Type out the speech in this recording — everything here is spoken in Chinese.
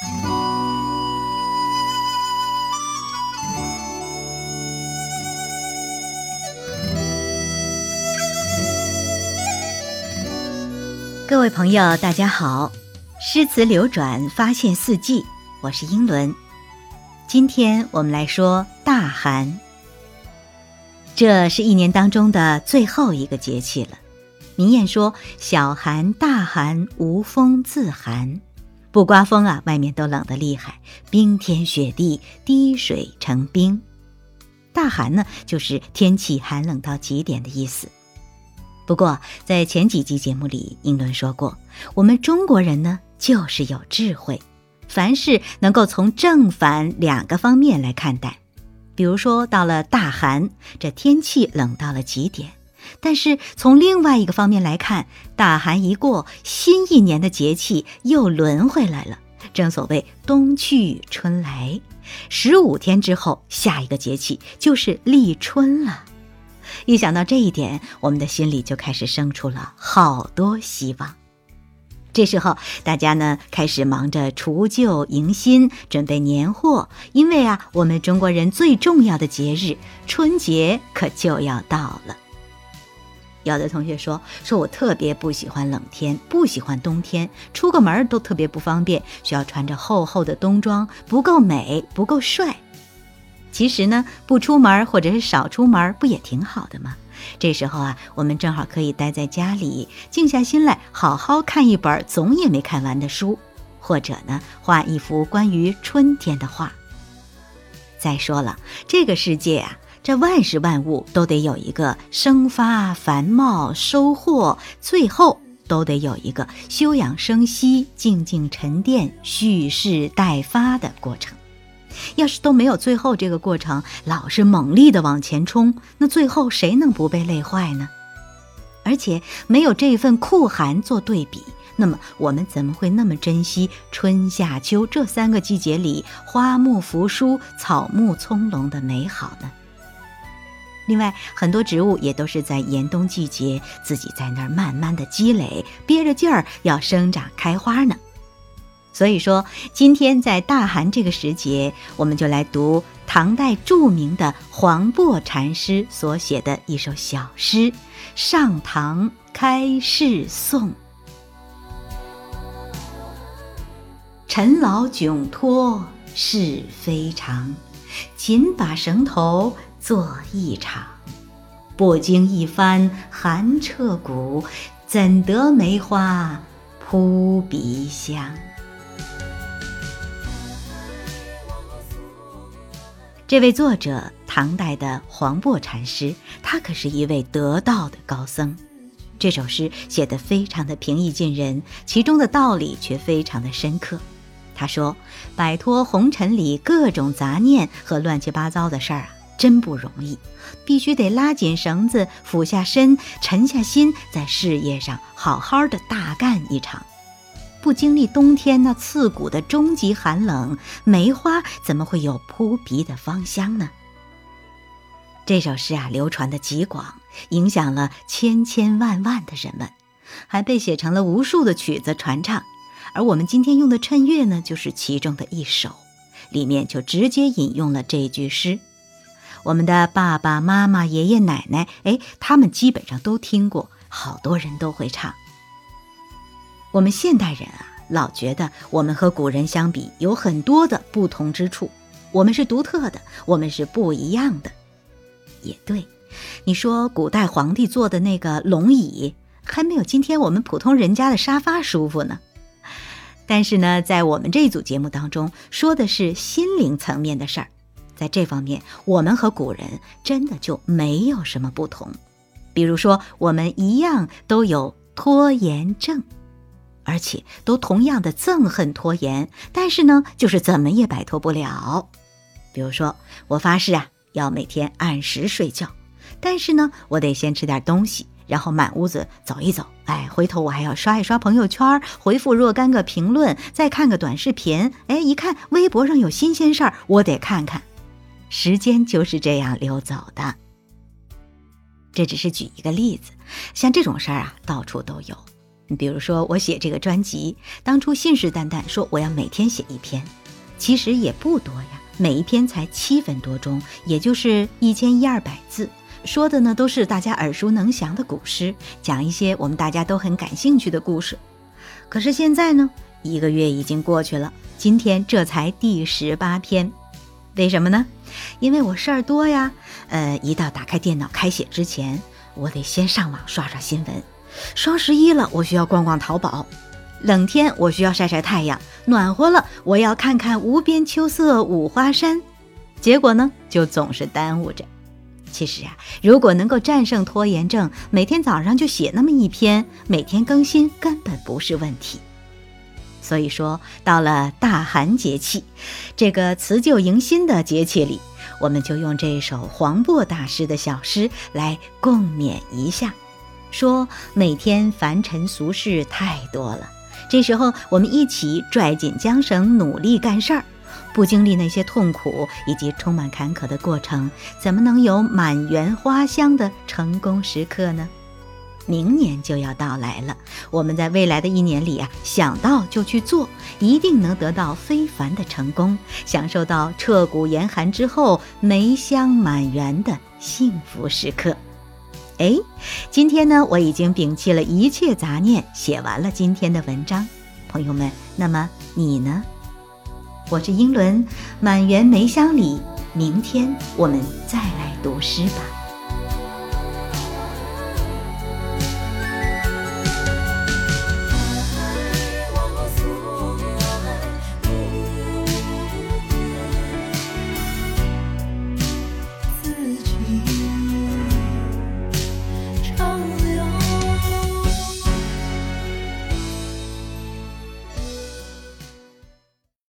各位朋友，大家好！诗词流转，发现四季，我是英伦。今天我们来说大寒。这是一年当中的最后一个节气了。民谚说：“小寒、大寒，无风自寒。”不刮风啊，外面都冷得厉害，冰天雪地，滴水成冰。大寒呢，就是天气寒冷到极点的意思。不过，在前几集节目里，英伦说过，我们中国人呢，就是有智慧，凡事能够从正反两个方面来看待。比如说，到了大寒，这天气冷到了极点；但是从另外一个方面来看，大寒一过，新一年的节气又轮回来了。正所谓冬去春来，十五天之后，下一个节气就是立春了。一想到这一点，我们的心里就开始生出了好多希望。这时候，大家呢开始忙着除旧迎新，准备年货，因为啊，我们中国人最重要的节日春节可就要到了。有的同学说：“说我特别不喜欢冷天，不喜欢冬天，出个门都特别不方便，需要穿着厚厚的冬装，不够美，不够帅。”其实呢，不出门或者是少出门，不也挺好的吗？这时候啊，我们正好可以待在家里，静下心来，好好看一本总也没看完的书，或者呢，画一幅关于春天的画。再说了，这个世界啊，这万事万物都得有一个生发、繁茂、收获，最后都得有一个休养生息、静静沉淀、蓄势待发的过程。要是都没有最后这个过程，老是猛力的往前冲，那最后谁能不被累坏呢？而且没有这份酷寒做对比，那么我们怎么会那么珍惜春夏秋这三个季节里花木扶疏、草木葱茏的美好呢？另外，很多植物也都是在严冬季节自己在那儿慢慢的积累，憋着劲儿要生长开花呢。所以说，今天在大寒这个时节，我们就来读唐代著名的黄檗禅师所写的一首小诗《上堂开示颂》。陈老窘脱是非常，紧把绳头做一场。不经一番寒彻骨，怎得梅花扑鼻香？这位作者，唐代的黄檗禅师，他可是一位得道的高僧。这首诗写得非常的平易近人，其中的道理却非常的深刻。他说：“摆脱红尘里各种杂念和乱七八糟的事儿啊，真不容易，必须得拉紧绳子，俯下身，沉下心，在事业上好好的大干一场。”不经历冬天那刺骨的终极寒冷，梅花怎么会有扑鼻的芳香呢？这首诗啊，流传的极广，影响了千千万万的人们，还被写成了无数的曲子传唱。而我们今天用的趁月呢，就是其中的一首，里面就直接引用了这句诗。我们的爸爸妈妈、爷爷奶奶，哎，他们基本上都听过，好多人都会唱。我们现代人啊，老觉得我们和古人相比有很多的不同之处，我们是独特的，我们是不一样的。也对，你说古代皇帝坐的那个龙椅，还没有今天我们普通人家的沙发舒服呢。但是呢，在我们这组节目当中，说的是心灵层面的事儿，在这方面，我们和古人真的就没有什么不同。比如说，我们一样都有拖延症。而且都同样的憎恨拖延，但是呢，就是怎么也摆脱不了。比如说，我发誓啊，要每天按时睡觉，但是呢，我得先吃点东西，然后满屋子走一走。哎，回头我还要刷一刷朋友圈，回复若干个评论，再看个短视频。哎，一看微博上有新鲜事儿，我得看看。时间就是这样溜走的。这只是举一个例子，像这种事儿啊，到处都有。你比如说，我写这个专辑，当初信誓旦旦说我要每天写一篇，其实也不多呀，每一篇才七分多钟，也就是一千一二百字，说的呢都是大家耳熟能详的古诗，讲一些我们大家都很感兴趣的故事。可是现在呢，一个月已经过去了，今天这才第十八篇，为什么呢？因为我事儿多呀，呃，一到打开电脑开写之前，我得先上网刷刷新闻。双十一了，我需要逛逛淘宝；冷天我需要晒晒太阳；暖和了，我要看看无边秋色五花山。结果呢，就总是耽误着。其实啊，如果能够战胜拖延症，每天早上就写那么一篇，每天更新根本不是问题。所以说，到了大寒节气，这个辞旧迎新的节气里，我们就用这首黄渤大师的小诗来共勉一下。说每天凡尘俗事太多了，这时候我们一起拽紧缰绳，努力干事儿，不经历那些痛苦以及充满坎坷的过程，怎么能有满园花香的成功时刻呢？明年就要到来了，我们在未来的一年里啊，想到就去做，一定能得到非凡的成功，享受到彻骨严寒之后梅香满园的幸福时刻。哎，今天呢，我已经摒弃了一切杂念，写完了今天的文章。朋友们，那么你呢？我是英伦，满园梅香里，明天我们再来读诗吧。